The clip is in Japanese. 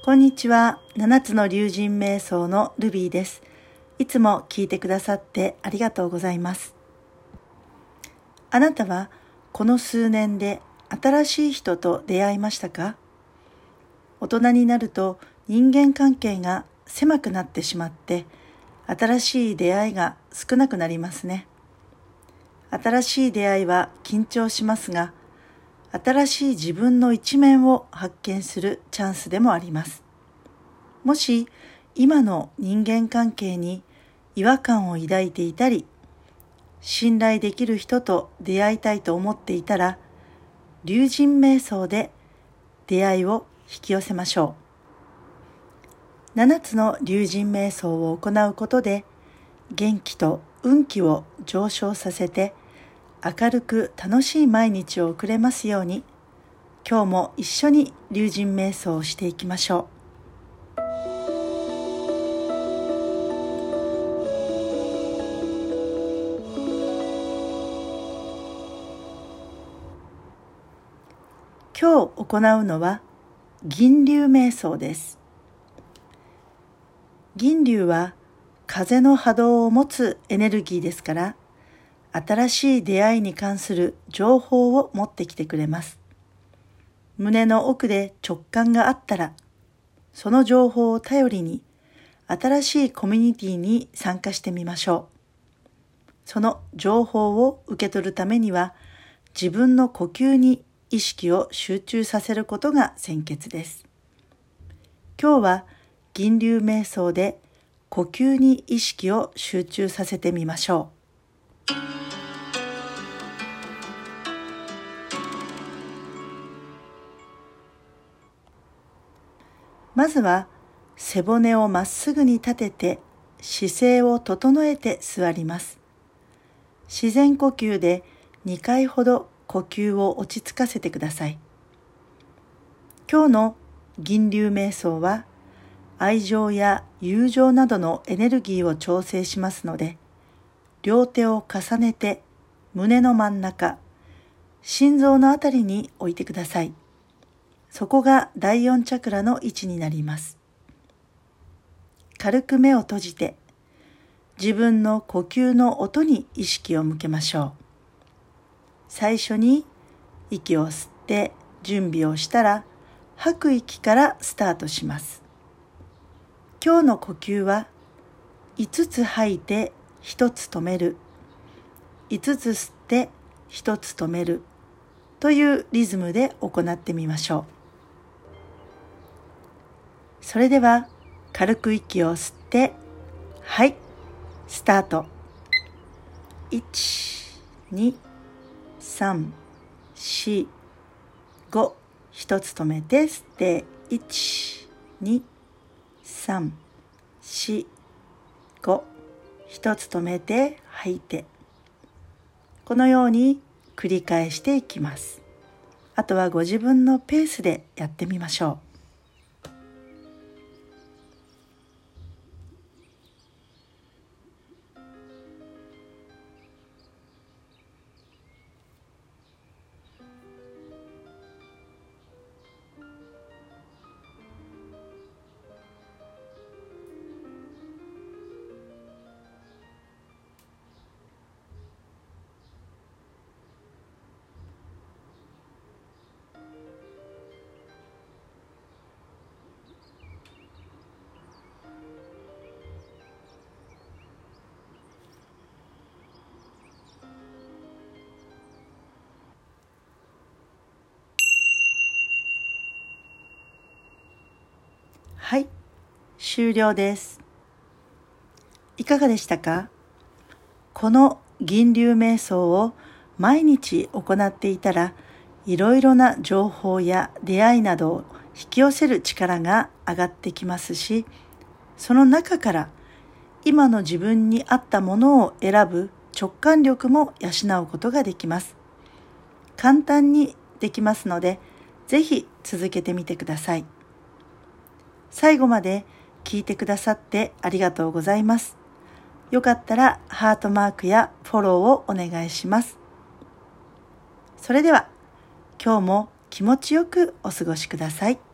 こんにちは。七つの竜神瞑想のルビーです。いつも聞いてくださってありがとうございます。あなたはこの数年で新しい人と出会いましたか？大人になると人間関係が狭くなってしまって新しい出会いが少なくなりますね。新しい出会いは緊張しますが新しい自分の一面を発見するチャンスでもあります。もし今の人間関係に違和感を抱いていたり、信頼できる人と出会いたいと思っていたら、竜神瞑想で出会いを引き寄せましょう。七つの竜神瞑想を行うことで、元気と運気を上昇させて、明るく楽しい毎日を送れますように。今日も一緒に龍神瞑想をしていきましょう。今日行うのは銀龍瞑想です。銀龍は風の波動を持つエネルギーですから新しい出会いに関する情報を持ってきてくれます。胸の奥で直感があったら、その情報を頼りに新しいコミュニティに参加してみましょう。その情報を受け取るためには自分の呼吸に意識を集中させることが先決です。今日は銀流瞑想で呼吸に意識を集中させてみましょう。まずは背骨をまっすぐに立てて姿勢を整えて座ります。自然呼吸で2回ほど呼吸を落ち着かせてください。今日の銀流瞑想は愛情や友情などのエネルギーを調整しますので、両手を重ねて胸の真ん中、心臓のあたりに置いてください。そこが第四チャクラの位置になります。軽く目を閉じて自分の呼吸の音に意識を向けましょう。最初に息を吸って準備をしたら吐く息からスタートします。今日の呼吸は5つ吐いて1つ止める。5つ吸って1つ止める。というリズムで行ってみましょう。それでは軽く息を吸ってはいスタート。12345一つ止めて吸って12345一つ止めて吐いて。このように繰り返していきます。あとはご自分のペースでやってみましょう。はい、終了です。いかがでしたか？この銀流瞑想を毎日行っていたら、いろいろな情報や出会いなどを引き寄せる力が上がってきますし、その中から今の自分に合ったものを選ぶ直感力も養うことができます。簡単にできますので、ぜひ続けてみてください。最後まで聞いてくださってありがとうございます。よかったらハートマークやフォローをお願いします。それでは今日も気持ちよくお過ごしください。